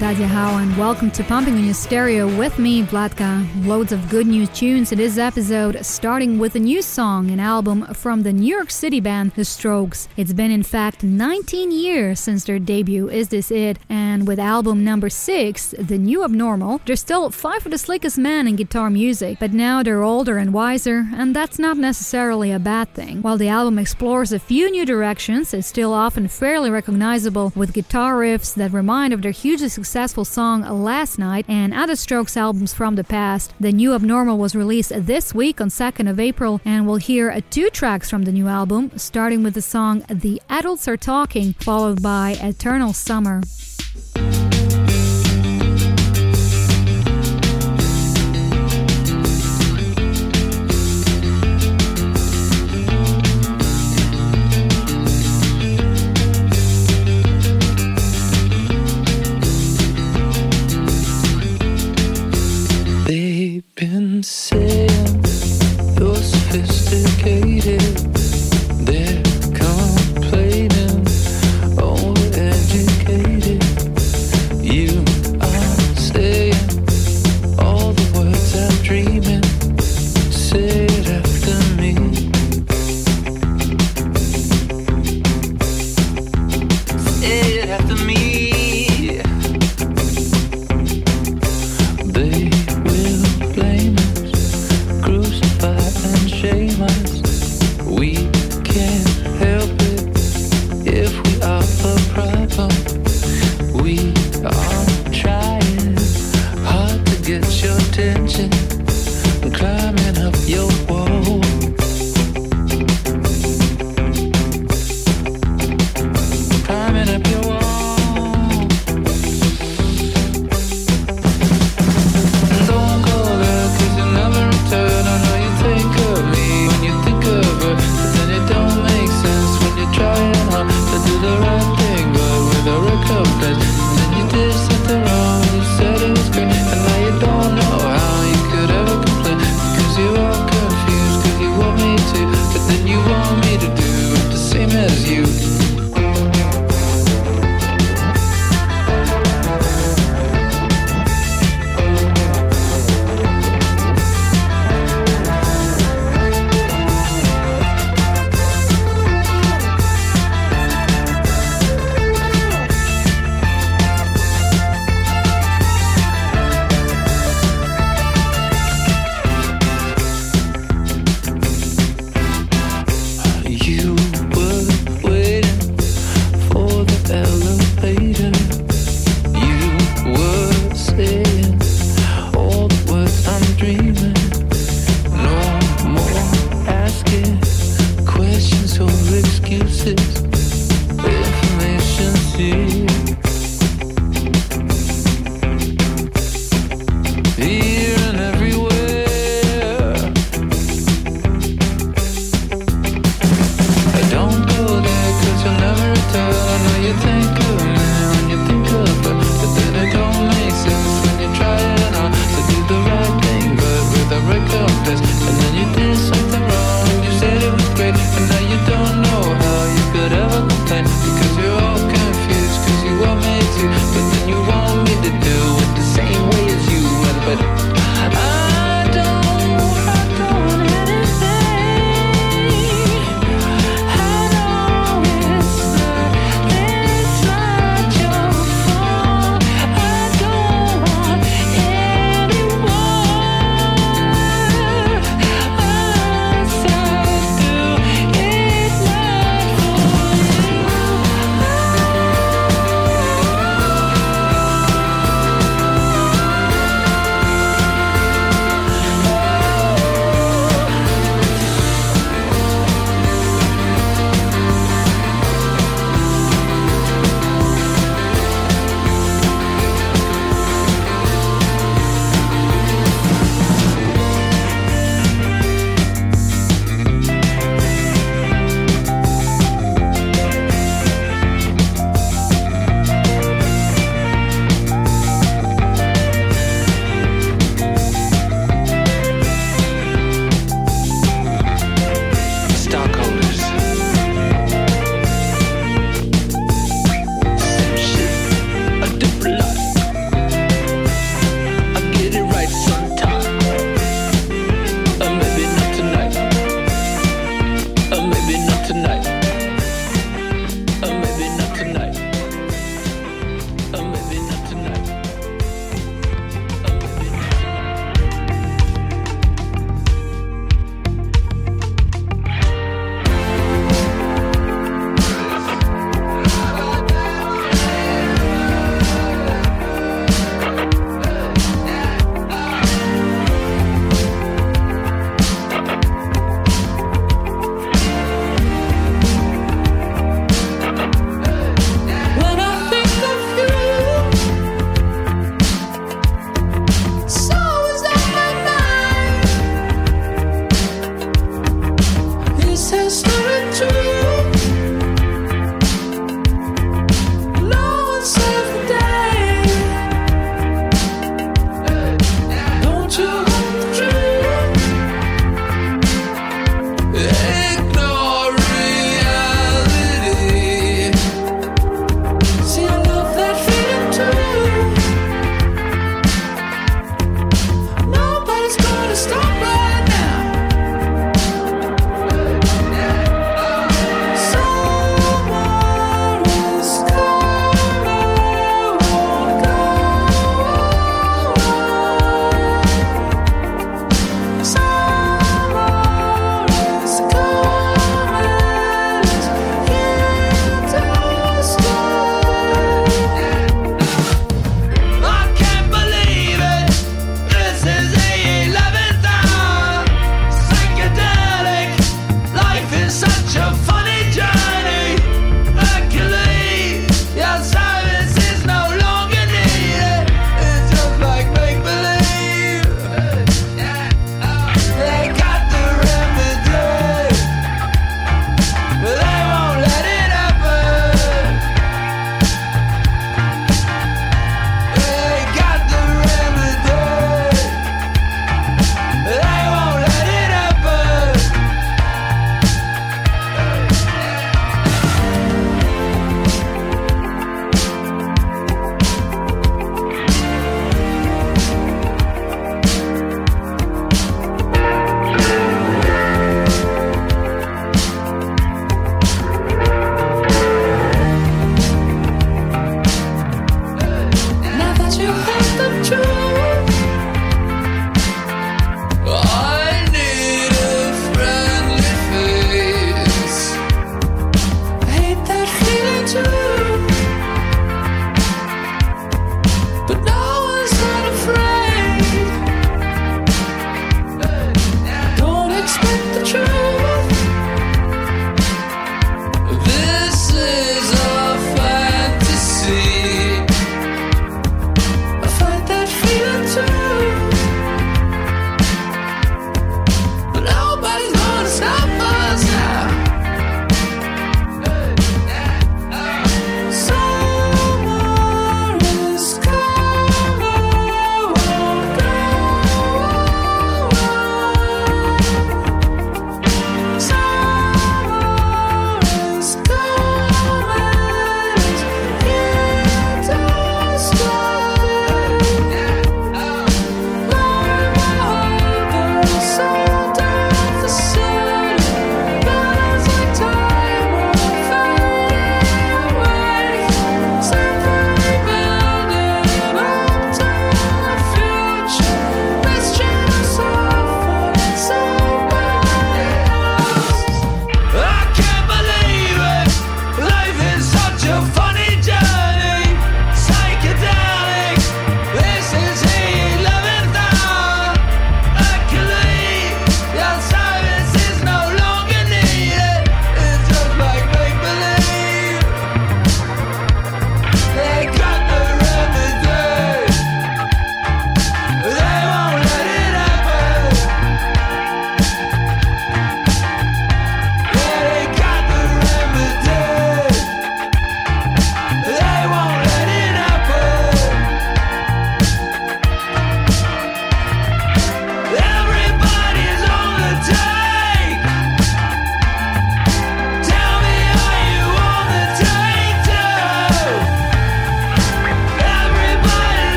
Dajiahao and welcome to Pumping on Your Stereo with me, Vlatka. Loads of good news tunes in this episode, starting with a new song, an album from the New York City band The Strokes. It's been in fact 19 years since their debut, Is This It? And with album number 6, The New Abnormal, they're still five of the slickest men in guitar music, but now they're older and wiser, and that's not necessarily a bad thing. While the album explores a few new directions, it's still often fairly recognizable with guitar riffs that remind of their hugely successful song Last Night and other Strokes albums from the past. The new Abnormal was released this week on 2nd of April, and we'll hear uh, two tracks from the new album, starting with the song The Adults Are Talking, followed by Eternal Summer. Saying you're sophisticated.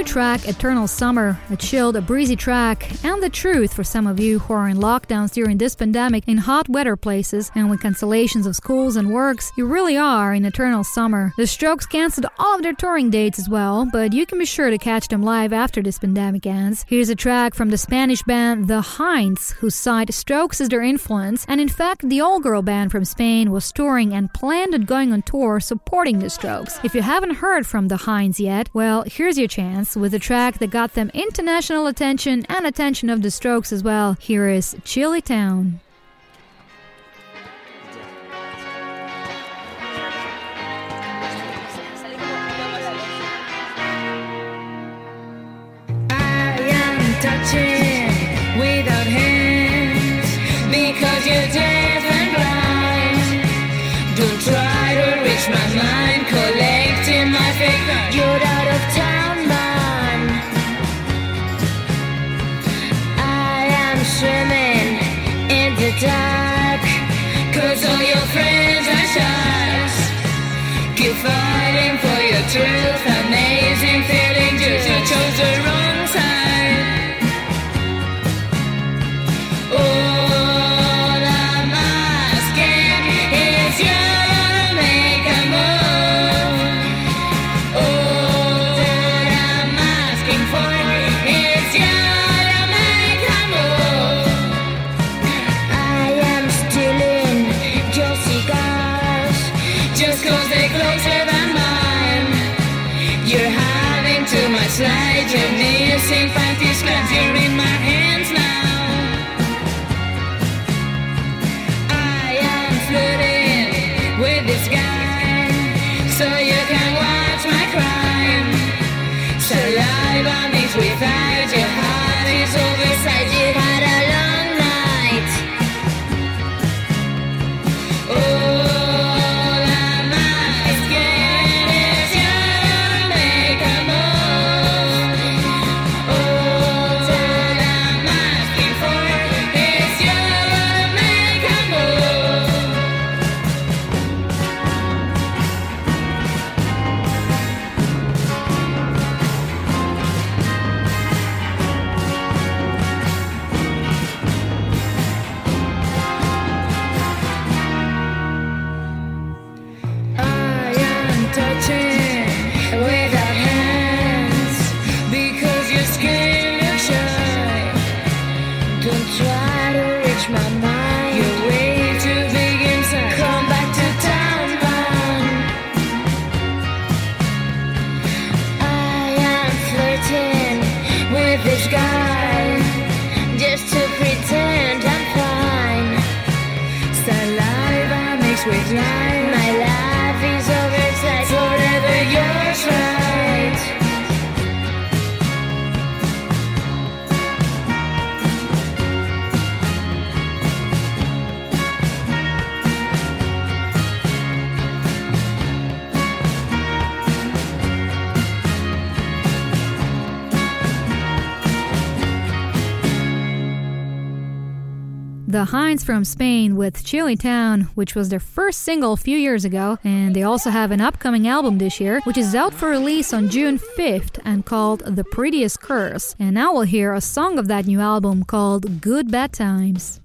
New track, Eternal Summer, a chilled, a breezy track, and the truth for some of you who are in lockdowns during this pandemic in hot weather places and with cancellations of schools and works, you really are in eternal summer. The Strokes cancelled all of their touring dates as well, but you can be sure to catch them live after this pandemic ends. Here's a track from the Spanish band The Hinds, who cite Strokes as their influence, and in fact, the all girl band from Spain was touring and planned on going on tour supporting the Strokes. If you haven't heard from The Hinds yet, well, here's your chance with a track that got them international attention and attention of the Strokes as well. Here is Chilli Town. I am touching without hands The Hinds from Spain with Chilli Town, which was their first single a few years ago, and they also have an upcoming album this year, which is out for release on June 5th and called The Prettiest Curse. And now we'll hear a song of that new album called Good Bad Times.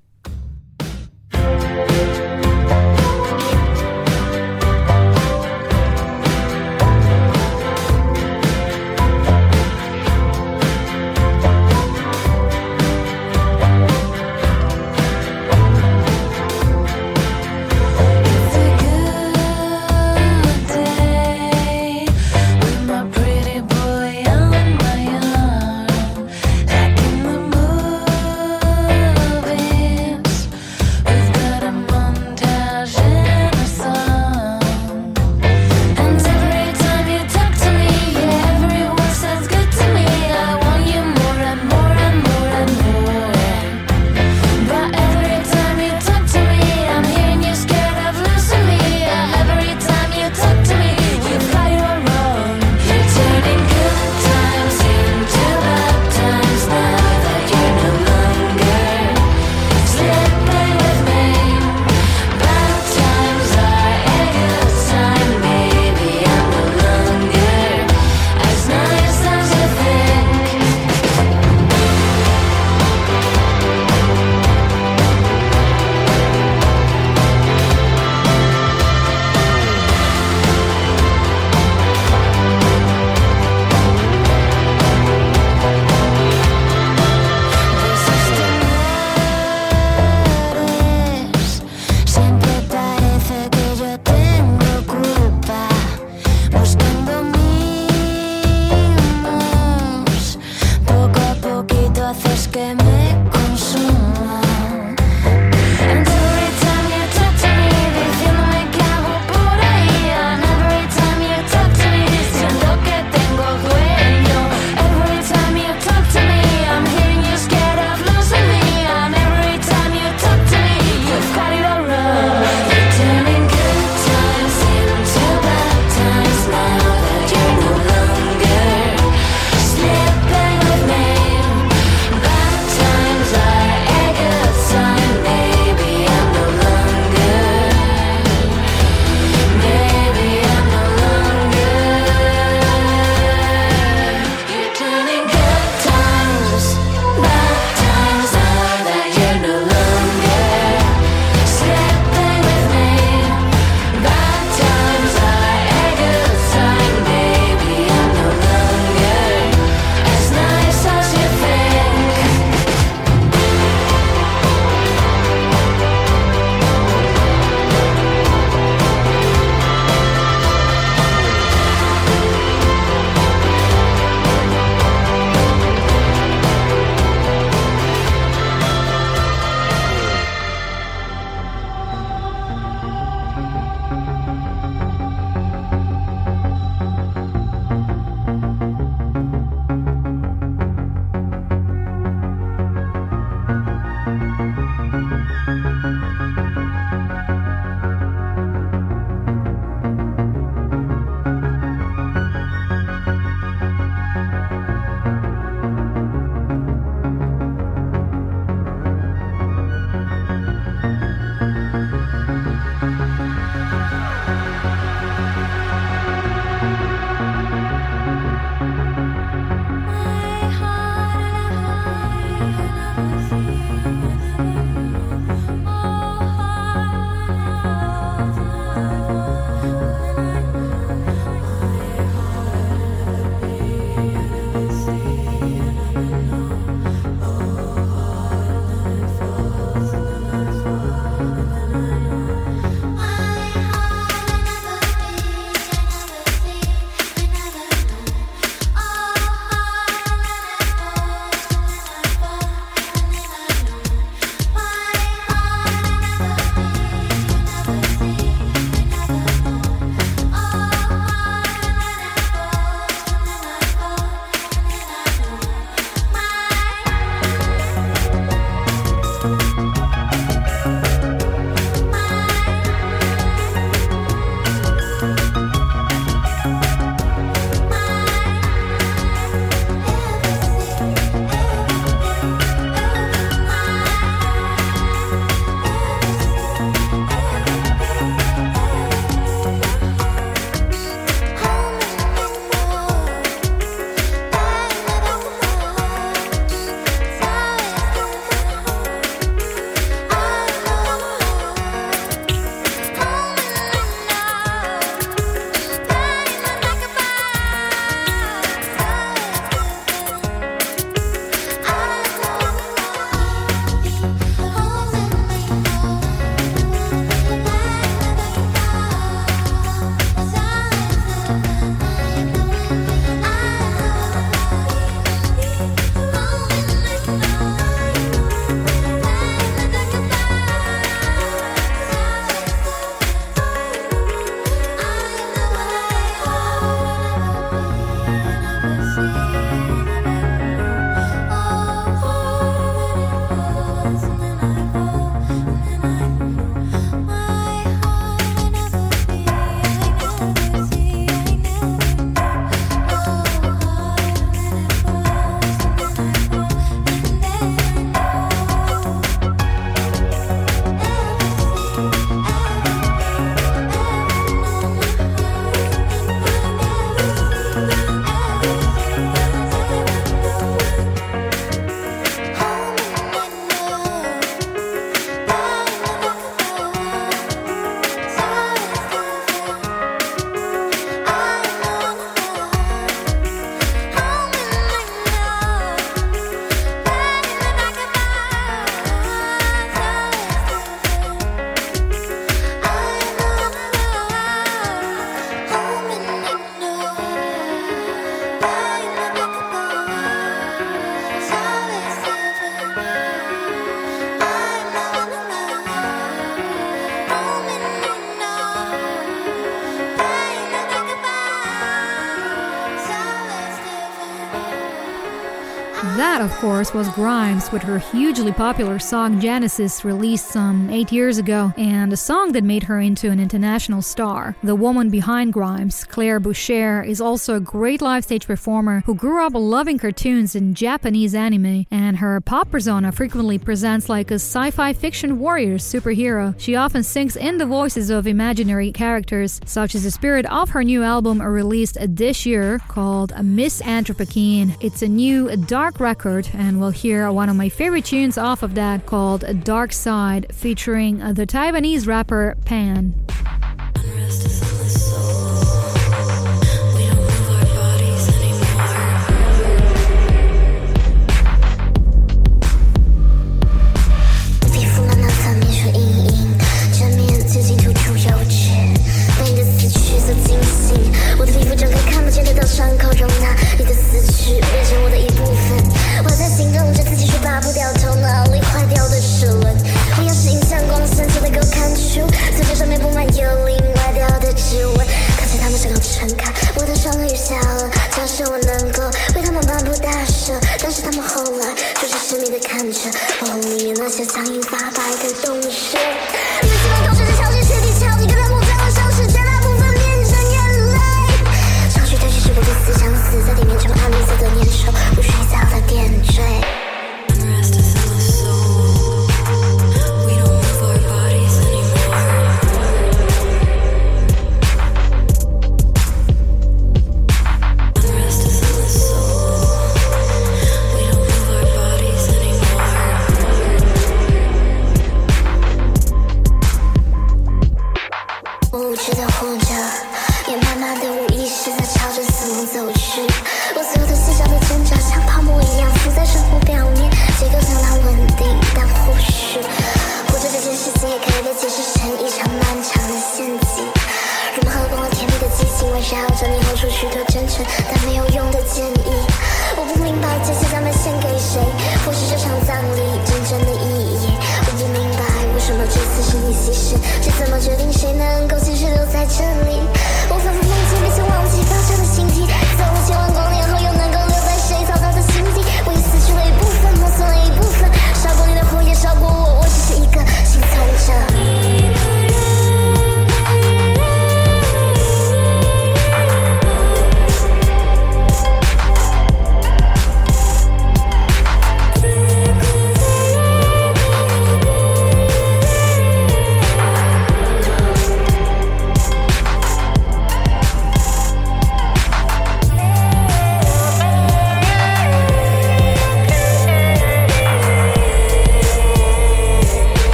course, was Grimes with her hugely popular song Genesis, released some eight years ago, and a song that made her into an international star. The woman behind Grimes, Claire Boucher, is also a great live stage performer who grew up loving cartoons and Japanese anime, and her pop persona frequently presents like a sci fi fiction warrior superhero. She often sings in the voices of imaginary characters, such as the spirit of her new album released this year called Miss Anthropocene. It's a new dark record and we'll hear one of my favorite tunes off of that called Darkseid featuring the Taiwanese rapper Pan.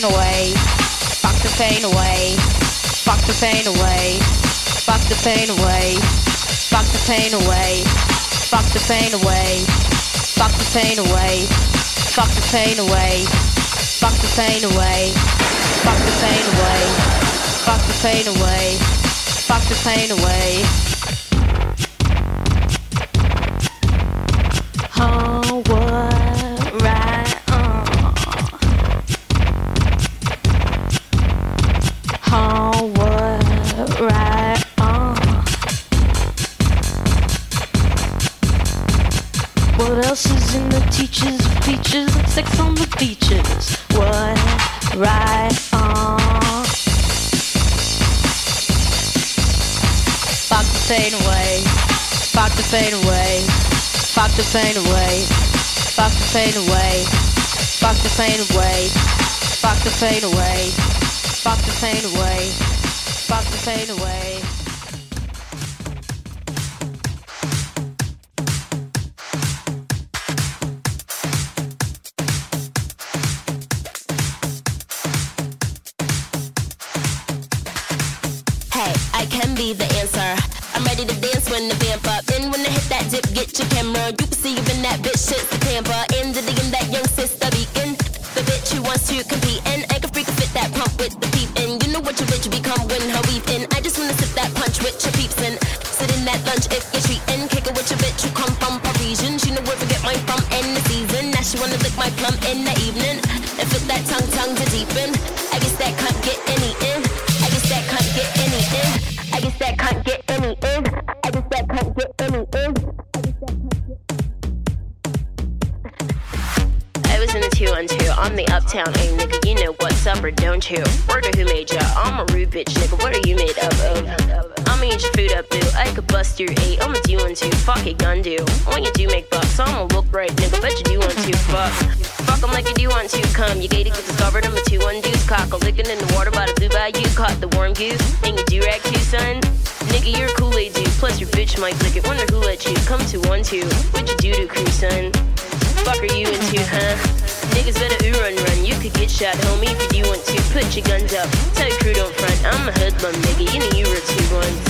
Pain away. Fuck the pain away. Fuck the pain away. Fuck the pain away. Fuck the pain away. Fuck the pain away. Fuck the pain away. Fuck the pain away. Fuck the pain away. Fuck the pain away. Fuck the pain away. Fuck the pain away. Pain away. Fuck the pain away. Fuck the pain away. Fuck the pain away. Fuck the pain away. Fuck the pain away. Fuck the pain away. Fuck the pain away. When the vamp up. Then when I hit that dip, get your camera. You can see even that bitch shit's the tamper. In the digging that young sister beacon. The bitch who wants to compete and I can freak fit that pump with the peep in. You know what your bitch become when her in. I just wanna sip that punch with your peeps in. Sit in that lunch if you're treating. Kick it with your bitch who come from Parisian. She know where to get mine from in the season. Now she wanna lick my plum in the evening. And fit that tongue tongue to deepen. Uptown A nigga. You know what's up or don't you? Word who made ya? I'm a rude bitch nigga. What are you made of? I'ma eat your food up, boo. I could bust your eight. I'ma do one two. Fuck it, gun do. When you do make bucks, I'ma look right, nigga. Bet you do want to. Fuck. Fuck 'em like you do want to. Come, you gated, get discovered. I'm a two one deuce. Cock a licking in the water by the blue bayou. Caught the warm goose. And you do rag too, son. Nigga, you're a Kool-Aid dude. Plus your bitch might lick it. Wonder who let you come to one two. What you do to crew, son? Fuck are you into, huh? Niggas better ooh run run. You could get shot, homie, if you want to. Put your guns up. Tell your crew don't front. I'm a hoodlum, nigga. You know you were two ones.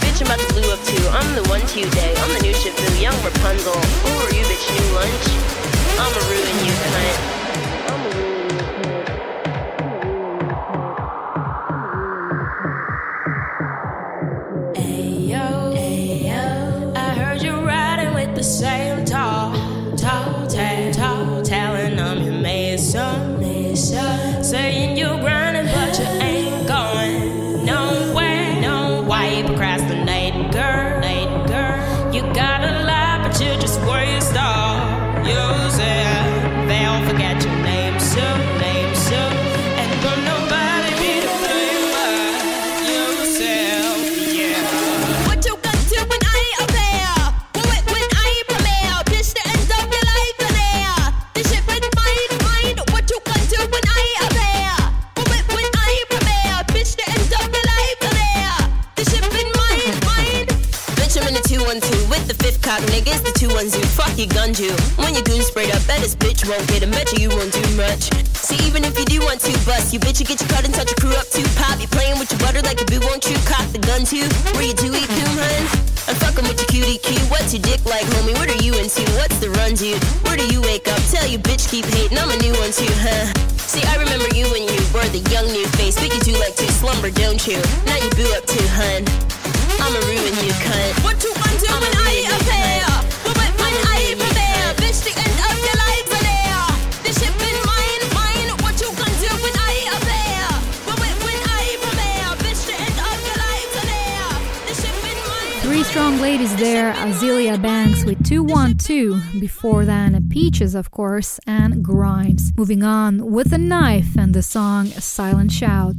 Bitch, I'm about to blue up too. I'm the one today. I'm the new boo, young Rapunzel. Who are you, bitch? New lunch? I'ma ruin you, with 212, before then Peaches, of course, and Grimes, moving on with a knife and the song Silent Shout.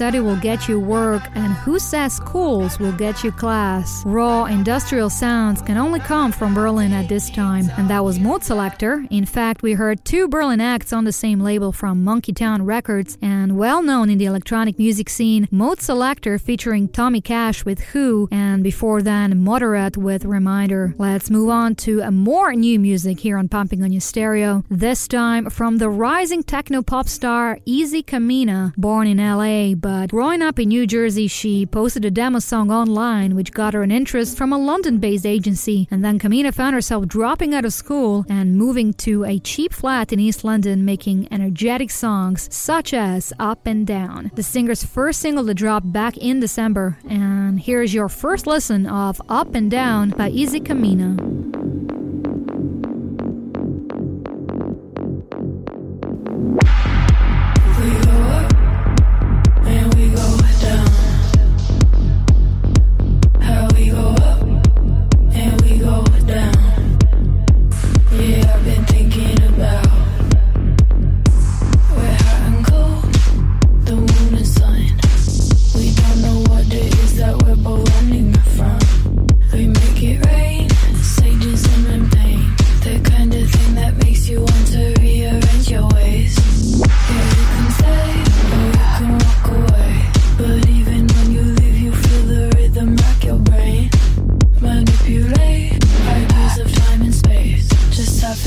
Study will get you work and who says schools will get you class? Raw industrial sounds can only come from Berlin at this time, and that was Modeselektor. In fact, we heard two Berlin acts on the same label from Monkeytown Records, and well known in the electronic music scene, Modeselektor featuring Tommy Cash with Who, and before then, Moderat with Reminder. Let's move on to a more new music here on Pumping on Your Stereo, this time from the rising techno pop star Izzy Camina, born in LA, but growing up in New Jersey, she posted a demo song online which got her an interest from a London based agency. And then Camina found herself dropping out of school and moving to a cheap flat in East London, making energetic songs such as Up and Down. The singer's first single to drop back in December. And here's your first listen of Up and Down by Izzy Camina.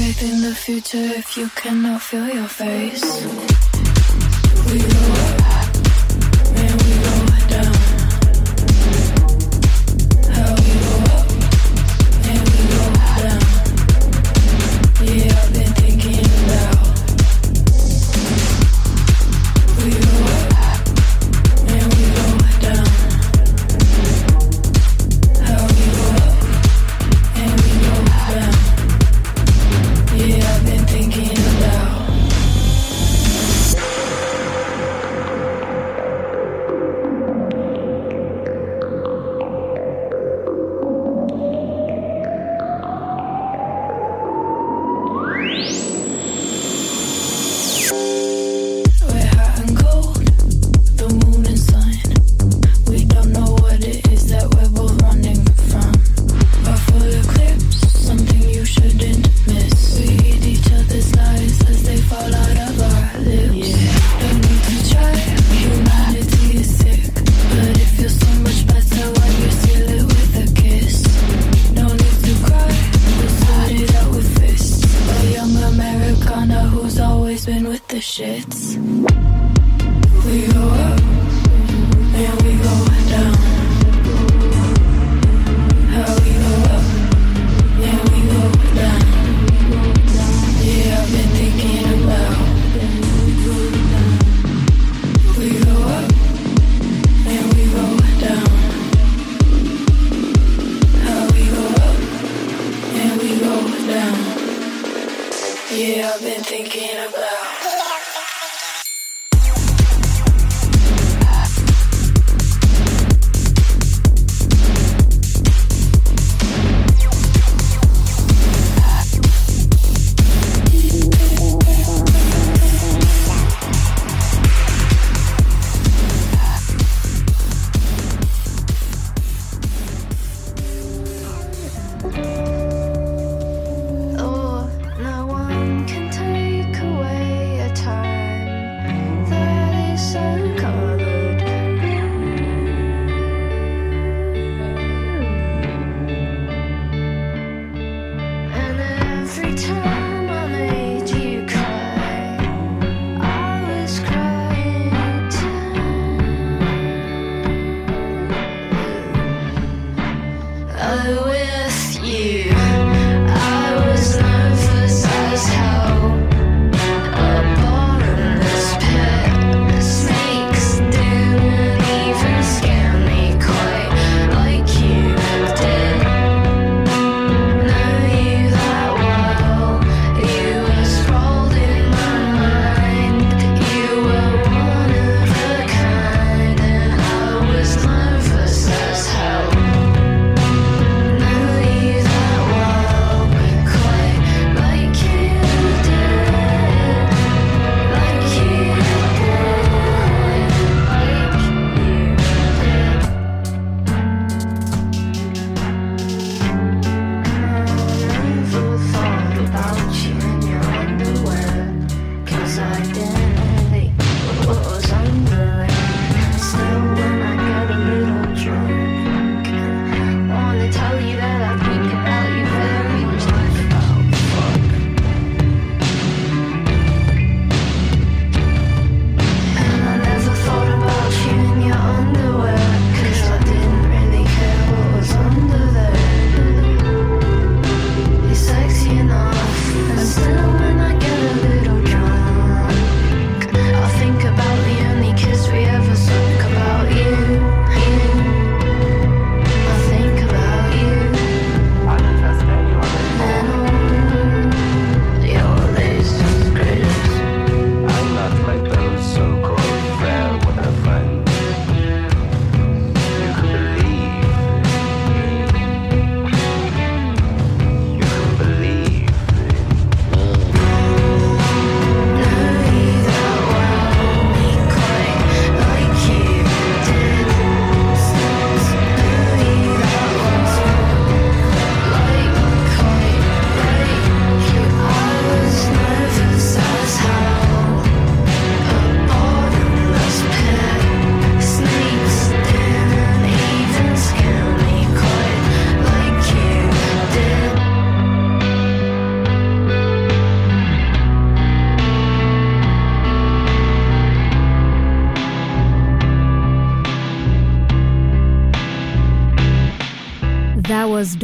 Faith in the future if you cannot feel your face. We go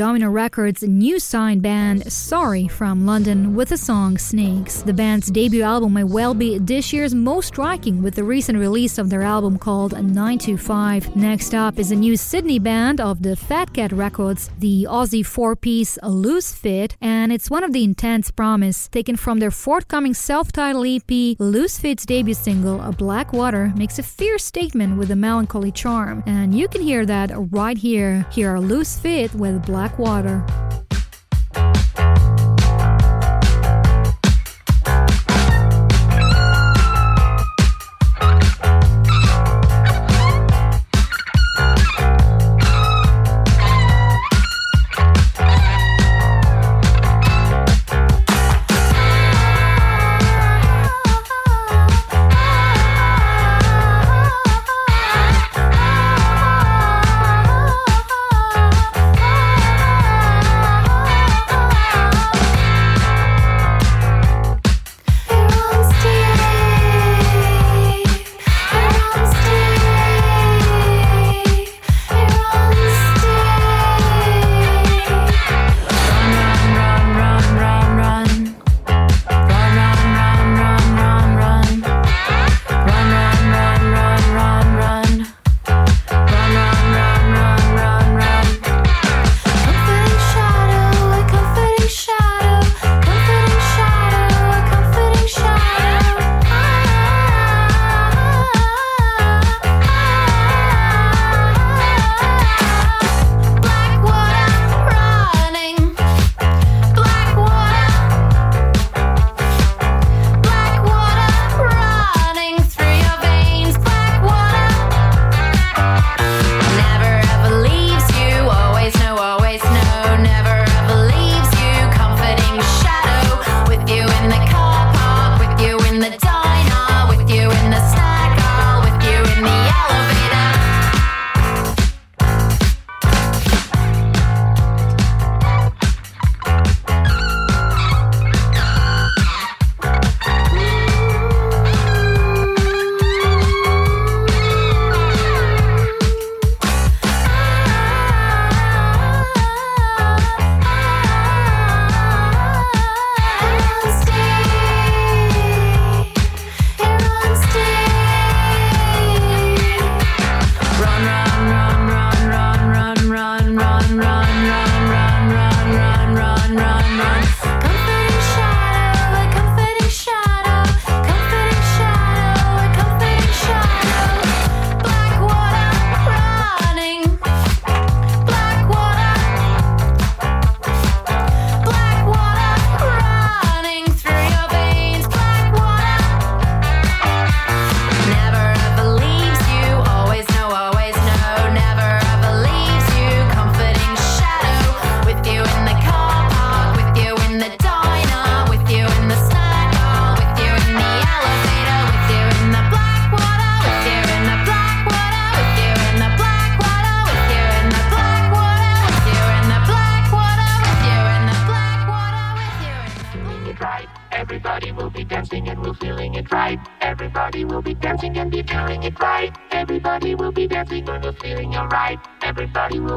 Domino Records' new signed band Sorry from London with the song Snakes. The band's debut album may well be this year's most striking with the recent release of their album called 925. Next up is a new Sydney band of the FatCat Records, the Aussie four piece Loose Fit, and it's one of the Intense Promise, taken from their forthcoming self titled EP. Loose Fit's debut single, A Black Water, makes a fierce statement with a melancholy charm, and you can hear that right here. Here are Loose Fit with Black Water.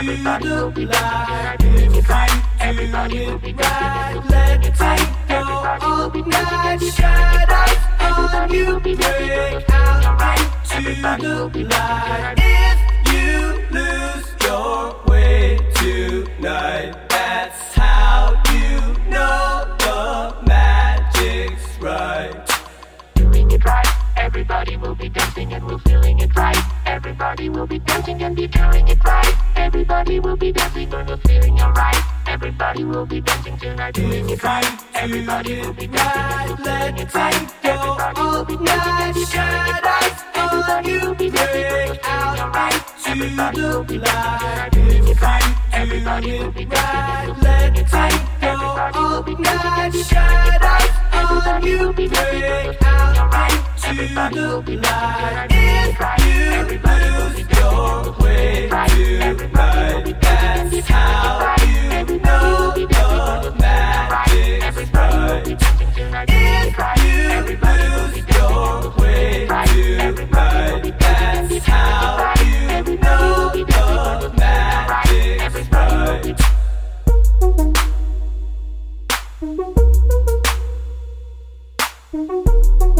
Break out into the light. If you right, let all night. You break out the light. If you lose your doing it right. Everybody will be and Let it it right. go all night, shadows on you break out into the light. If you do it right, let it go all night, shadows on you break out into the light. If you lose your way that's how you know the magic's right. If you lose your way that's how you know the magic's right. If you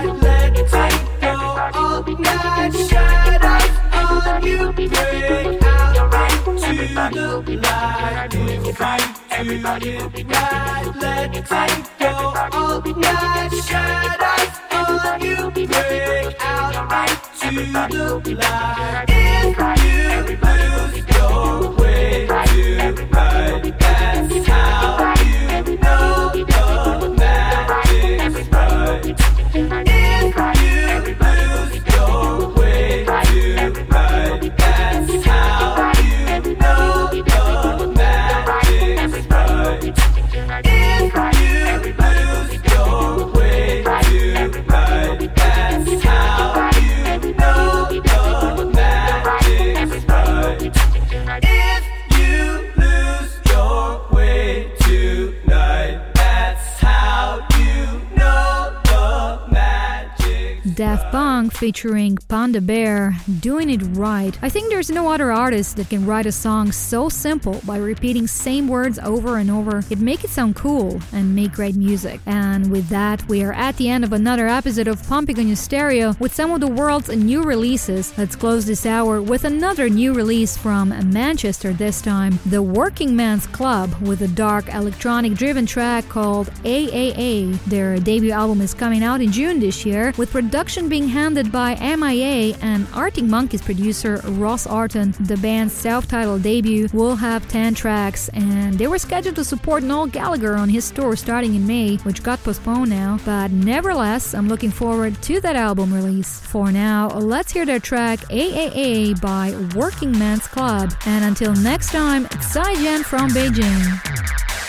you break out into the light. If you do it right, let it go all night. Shadows on you break out into the light. If you lose your way tonight, featuring Panda Bear doing it right. I think there's no other artist that can write a song so simple by repeating same words over and over. It make it sound cool and make great music. And with that, we are at the end of another episode of Pumping on Your Stereo with some of the world's new releases. Let's close this hour with another new release from Manchester this time, The Working Men's Club with a dark electronic driven track called AAA. Their debut album is coming out in June this year with production being handed by MIA and Arctic Monkeys producer Ross Orton. The band's self titled debut will have 10 tracks, and they were scheduled to support Noel Gallagher on his tour starting in May, which got postponed now. But nevertheless, I'm looking forward to that album release. For now, let's hear their track AAA by Working Men's Club. And until next time, it's Jen from Beijing.